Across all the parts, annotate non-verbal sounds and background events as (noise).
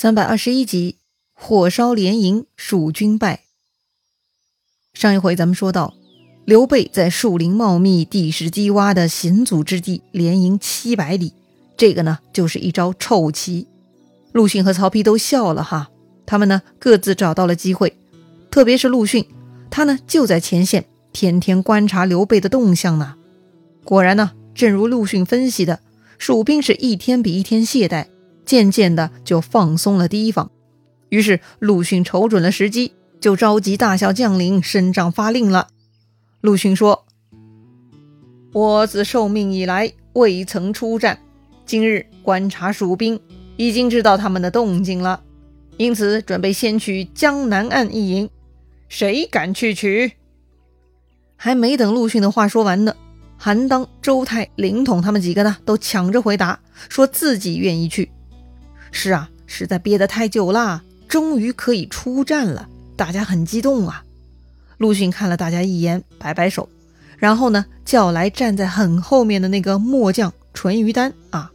三百二十一集，火烧连营，蜀军败。上一回咱们说到，刘备在树林茂密、地势低洼的险阻之地连营七百里，这个呢就是一招臭棋。陆逊和曹丕都笑了哈，他们呢各自找到了机会，特别是陆逊，他呢就在前线，天天观察刘备的动向呢。果然呢，正如陆逊分析的，蜀兵是一天比一天懈怠。渐渐的就放松了提防，于是陆逊瞅准了时机，就召集大小将领伸杖发令了。陆逊说：“我自受命以来未曾出战，今日观察蜀兵，已经知道他们的动静了，因此准备先取江南岸一营。谁敢去取？”还没等陆逊的话说完呢，韩当、周泰、凌统他们几个呢，都抢着回答，说自己愿意去。是啊，实在憋得太久了，终于可以出战了，大家很激动啊。陆逊看了大家一眼，摆摆手，然后呢，叫来站在很后面的那个末将淳于丹啊。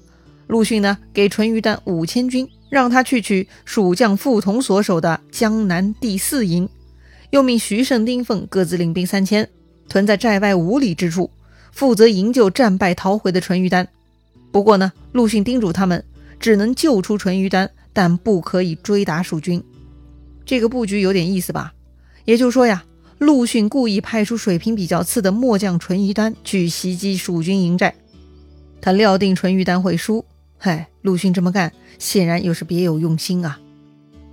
陆逊呢，给淳于丹五千军，让他去取蜀将傅彤所守的江南第四营，又命徐盛、丁奉各自领兵三千，屯在寨外五里之处，负责营救战败逃回的淳于丹。不过呢，陆逊叮嘱他们。只能救出淳于丹，但不可以追打蜀军。这个布局有点意思吧？也就是说呀，陆逊故意派出水平比较次的末将淳于丹去袭击蜀军营寨，他料定淳于丹会输。嗨，陆逊这么干，显然又是别有用心啊！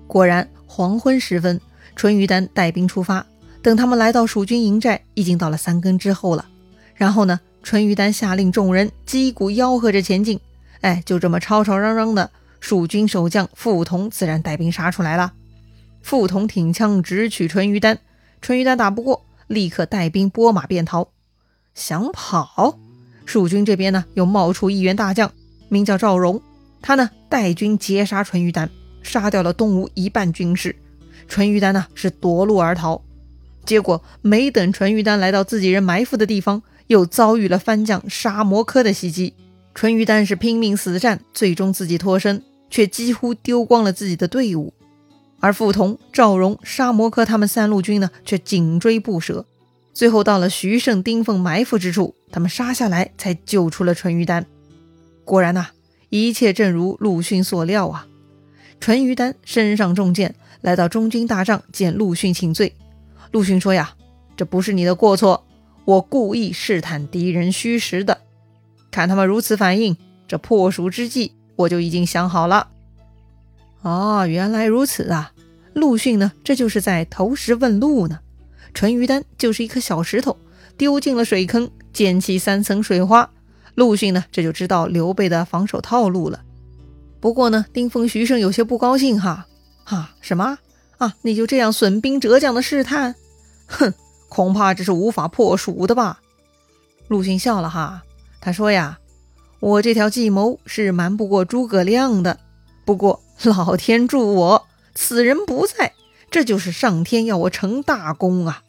果然，黄昏时分，淳于丹带兵出发。等他们来到蜀军营寨，已经到了三更之后了。然后呢，淳于丹下令众人击鼓吆喝着前进。哎，就这么吵吵嚷嚷的，蜀军守将傅彤自然带兵杀出来了。傅彤挺枪直取淳于丹，淳于丹打不过，立刻带兵拨马便逃。想跑，蜀军这边呢又冒出一员大将，名叫赵荣，他呢带军截杀淳于丹，杀掉了东吴一半军士。淳于丹呢是夺路而逃，结果没等淳于丹来到自己人埋伏的地方，又遭遇了番将沙摩柯的袭击。淳于丹是拼命死战，最终自己脱身，却几乎丢光了自己的队伍。而傅彤、赵荣、沙摩柯他们三路军呢，却紧追不舍。最后到了徐盛、丁奉埋伏之处，他们杀下来，才救出了淳于丹。果然呐，一切正如陆逊所料啊！淳于丹身上中箭，来到中军大帐见陆逊请罪。陆逊说呀：“这不是你的过错，我故意试探敌人虚实的。”看他们如此反应，这破蜀之计我就已经想好了。哦，原来如此啊！陆逊呢，这就是在投石问路呢。淳于丹就是一颗小石头，丢进了水坑，溅起三层水花。陆逊呢，这就知道刘备的防守套路了。不过呢，丁奉、徐盛有些不高兴哈。哈，什么啊？你就这样损兵折将的试探？哼，恐怕这是无法破蜀的吧？陆逊笑了哈。他说呀，我这条计谋是瞒不过诸葛亮的。不过 (laughs) 老天助我，此人不在，这就是上天要我成大功啊。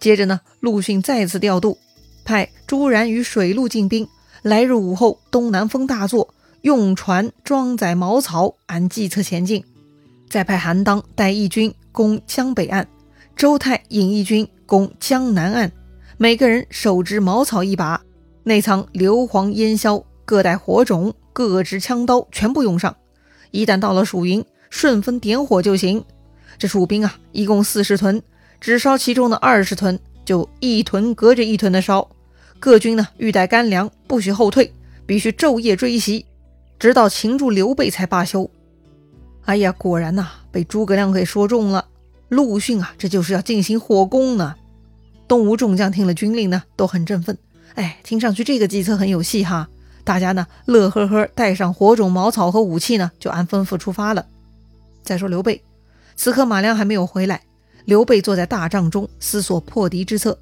接着呢，陆逊再次调度，派朱然与水陆进兵。来日午后，东南风大作，用船装载茅草，按计策前进。再派韩当带义军攻江北岸，周泰引义军攻江南岸，每个人手执茅草一把。内藏硫磺烟硝，各带火种，各支枪刀，全部用上。一旦到了蜀营，顺风点火就行。这蜀兵啊，一共四十屯，只烧其中的二十屯，就一屯隔着一屯的烧。各军呢，欲带干粮，不许后退，必须昼夜追袭，直到擒住刘备才罢休。哎呀，果然呐，被诸葛亮给说中了。陆逊啊，这就是要进行火攻呢。东吴众将听了军令呢，都很振奋。哎，听上去这个计策很有戏哈！大家呢乐呵呵，带上火种、茅草和武器呢，就按吩咐出发了。再说刘备，此刻马良还没有回来，刘备坐在大帐中思索破敌之策，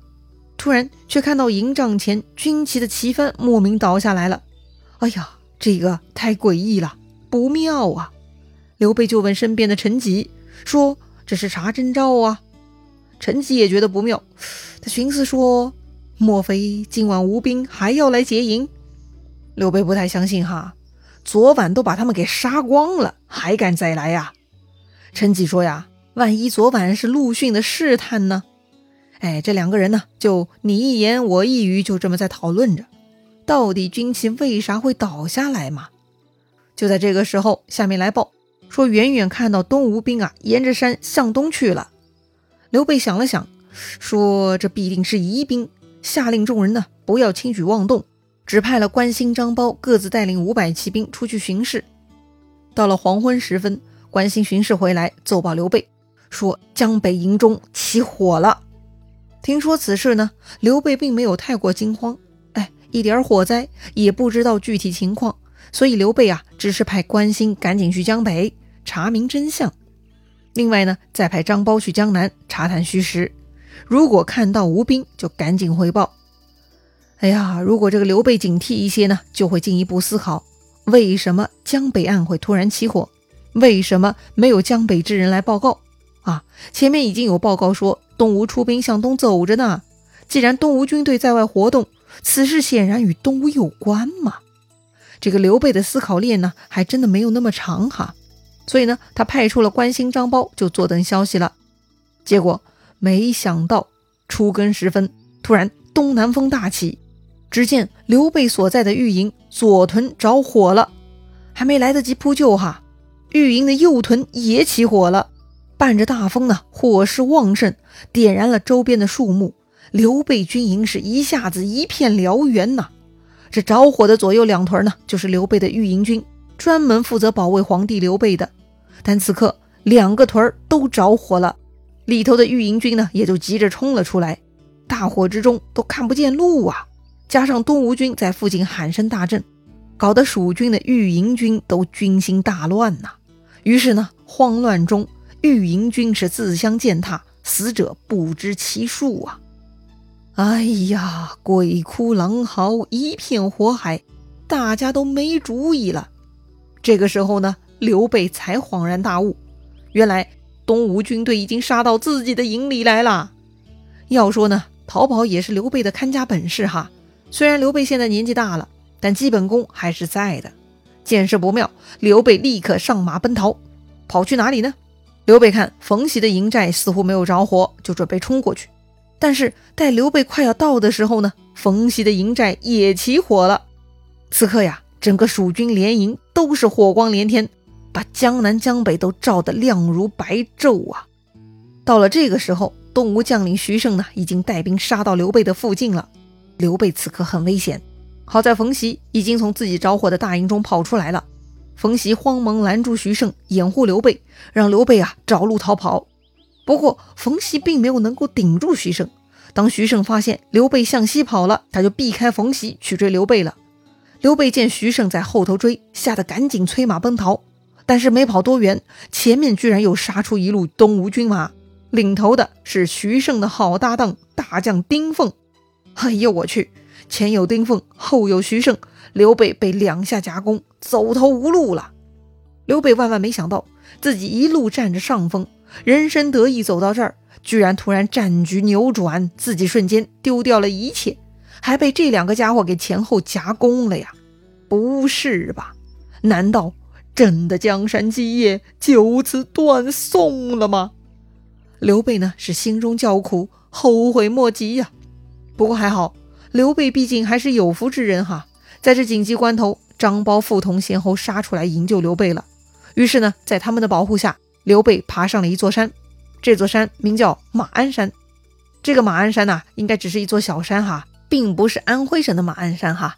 突然却看到营帐前军旗的旗幡莫名倒下来了。哎呀，这个太诡异了，不妙啊！刘备就问身边的陈吉说：“这是啥征兆啊？”陈吉也觉得不妙，他寻思说。莫非今晚吴兵还要来劫营？刘备不太相信哈。昨晚都把他们给杀光了，还敢再来呀？陈吉说呀，万一昨晚是陆逊的试探呢？哎，这两个人呢，就你一言我一语，就这么在讨论着，到底军旗为啥会倒下来嘛？就在这个时候，下面来报说，远远看到东吴兵啊，沿着山向东去了。刘备想了想，说这必定是疑兵，下令众人呢，不要轻举妄动。只派了关兴、张苞各自带领五百骑兵出去巡视。到了黄昏时分，关兴巡视回来，奏报刘备说江北营中起火了。听说此事呢，刘备并没有太过惊慌，哎，一点火灾也不知道具体情况，所以刘备啊，只是派关兴赶紧去江北查明真相。另外呢，再派张苞去江南查探虚实，如果看到吴兵，就赶紧回报。哎呀，如果这个刘备警惕一些呢，就会进一步思考，为什么江北岸会突然起火？为什么没有江北之人来报告？啊，前面已经有报告说东吴出兵向东走着呢。既然东吴军队在外活动，此事显然与东吴有关嘛。这个刘备的思考链呢，还真的没有那么长哈。所以呢，他派出了关兴、张苞，就坐等消息了。结果没想到初更时分，突然东南风大起。只见刘备所在的御营左屯着火了，还没来得及扑救哈，御营的右屯也起火了。伴着大风呢，火势旺盛，点燃了周边的树木。刘备军营是一下子一片燎原呐。这着火的左右两屯呢，就是刘备的御营军，专门负责保卫皇帝刘备的。但此刻两个屯儿都着火了，里头的御营军呢，也就急着冲了出来。大火之中都看不见路啊！加上东吴军在附近喊声大震，搞得蜀军的御营军都军心大乱呐。于是呢，慌乱中御营军是自相践踏，死者不知其数啊！哎呀，鬼哭狼嚎，一片火海，大家都没主意了。这个时候呢，刘备才恍然大悟，原来东吴军队已经杀到自己的营里来了。要说呢，逃跑也是刘备的看家本事哈。虽然刘备现在年纪大了，但基本功还是在的。见势不妙，刘备立刻上马奔逃，跑去哪里呢？刘备看冯习的营寨似乎没有着火，就准备冲过去。但是待刘备快要到的时候呢，冯习的营寨也起火了。此刻呀，整个蜀军连营都是火光连天，把江南江北都照得亮如白昼啊！到了这个时候，东吴将领徐盛呢，已经带兵杀到刘备的附近了。刘备此刻很危险，好在冯习已经从自己着火的大营中跑出来了。冯习慌忙拦住徐盛，掩护刘备，让刘备啊找路逃跑。不过冯习并没有能够顶住徐盛。当徐盛发现刘备向西跑了，他就避开冯习去追刘备了。刘备见徐盛在后头追，吓得赶紧催马奔逃。但是没跑多远，前面居然又杀出一路东吴军马，领头的是徐盛的好搭档大将丁奉。哎呦我去！前有丁奉，后有徐盛，刘备被两下夹攻，走投无路了。刘备万万没想到，自己一路占着上风，人生得意走到这儿，居然突然战局扭转，自己瞬间丢掉了一切，还被这两个家伙给前后夹攻了呀！不是吧？难道朕的江山基业就此断送了吗？刘备呢，是心中叫苦，后悔莫及呀。不过还好，刘备毕竟还是有福之人哈。在这紧急关头，张苞、傅彤先后杀出来营救刘备了。于是呢，在他们的保护下，刘备爬上了一座山。这座山名叫马鞍山。这个马鞍山呐，应该只是一座小山哈，并不是安徽省的马鞍山哈。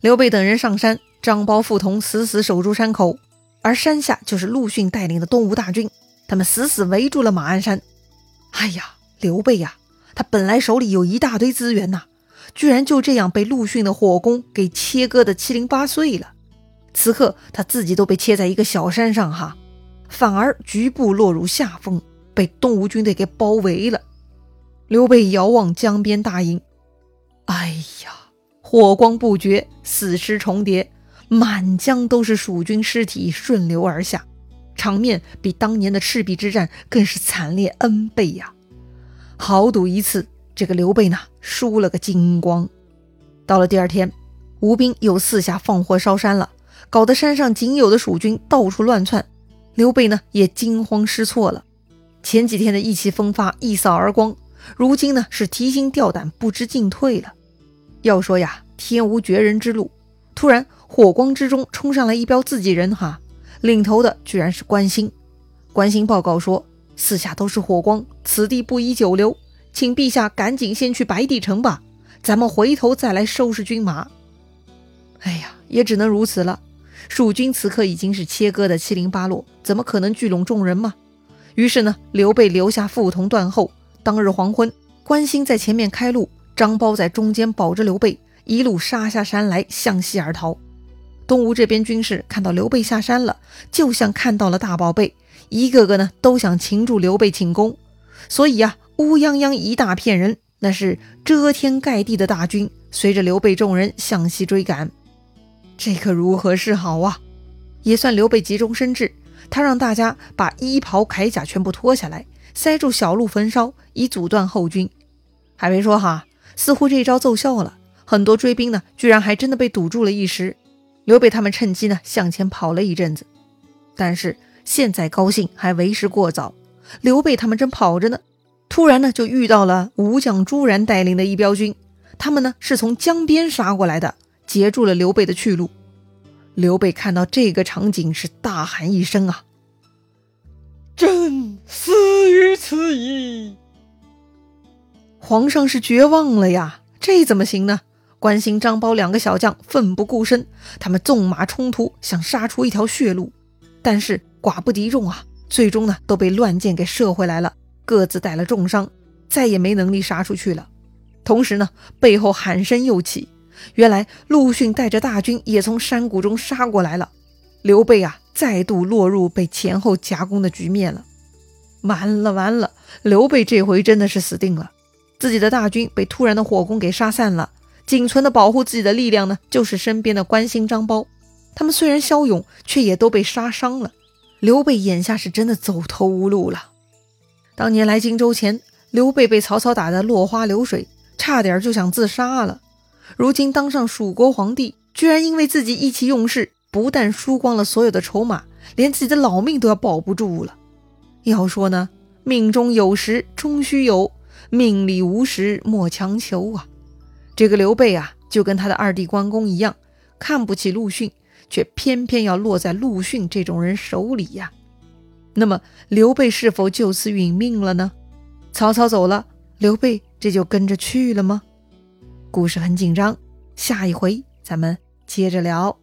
刘备等人上山，张苞、傅彤死死守住山口，而山下就是陆逊带领的东吴大军，他们死死围住了马鞍山。哎呀，刘备呀！他本来手里有一大堆资源呐，居然就这样被陆逊的火攻给切割的七零八碎了。此刻他自己都被切在一个小山上哈，反而局部落入下风，被东吴军队给包围了。刘备遥望江边大营，哎呀，火光不绝，死尸重叠，满江都是蜀军尸体顺流而下，场面比当年的赤壁之战更是惨烈 N 倍呀。豪赌一次，这个刘备呢输了个精光。到了第二天，吴兵又四下放火烧山了，搞得山上仅有的蜀军到处乱窜。刘备呢也惊慌失措了。前几天的意气风发一扫而光，如今呢是提心吊胆，不知进退了。要说呀，天无绝人之路。突然，火光之中冲上来一彪自己人，哈，领头的居然是关兴。关兴报告说：“四下都是火光，此地不宜久留，请陛下赶紧先去白帝城吧，咱们回头再来收拾军马。”哎呀，也只能如此了。蜀军此刻已经是切割的七零八落，怎么可能聚拢众人嘛？于是呢，刘备留下副同断后。当日黄昏，关兴在前面开路，张苞在中间保着刘备，一路杀下山来，向西而逃。东吴这边军士看到刘备下山了，就像看到了大宝贝，一个个呢都想擒住刘备请功。所以呀，乌泱泱一大片人，那是遮天盖地的大军，随着刘备众人向西追赶。这可如何是好啊？也算刘备急中生智，他让大家把衣袍铠甲全部脱下来，塞住小路焚烧，以阻断后军。还没说哈，似乎这一招奏效了，很多追兵呢，居然还真的被堵住了一时。刘备他们趁机呢向前跑了一阵子，但是现在高兴还为时过早。刘备他们正跑着呢，突然呢就遇到了武将朱然带领的一彪军，他们呢是从江边杀过来的。截住了刘备的去路。刘备看到这个场景，是大喊一声：“啊！朕死于此矣！”皇上是绝望了呀，这怎么行呢？关兴、张苞两个小将奋不顾身，他们纵马冲突，想杀出一条血路，但是寡不敌众啊，最终呢都被乱箭给射回来了，各自带了重伤，再也没能力杀出去了。同时呢，背后喊声又起。原来陆逊带着大军也从山谷中杀过来了，刘备啊，再度落入被前后夹攻的局面了。完了完了，刘备这回真的是死定了。自己的大军被突然的火攻给杀散了，仅存的保护自己的力量呢，就是身边的关兴、张苞。他们虽然骁勇，却也都被杀伤了。刘备眼下是真的走投无路了。当年来荆州前，刘备被曹操打得落花流水，差点就想自杀了。如今当上蜀国皇帝，居然因为自己意气用事，不但输光了所有的筹码，连自己的老命都要保不住了。要说呢，命中有时终须有，命里无时莫强求啊。这个刘备啊，就跟他的二弟关公一样，看不起陆逊，却偏偏要落在陆逊这种人手里呀。那么刘备是否就此殒命了呢？曹操走了，刘备这就跟着去了吗？故事很紧张，下一回咱们接着聊。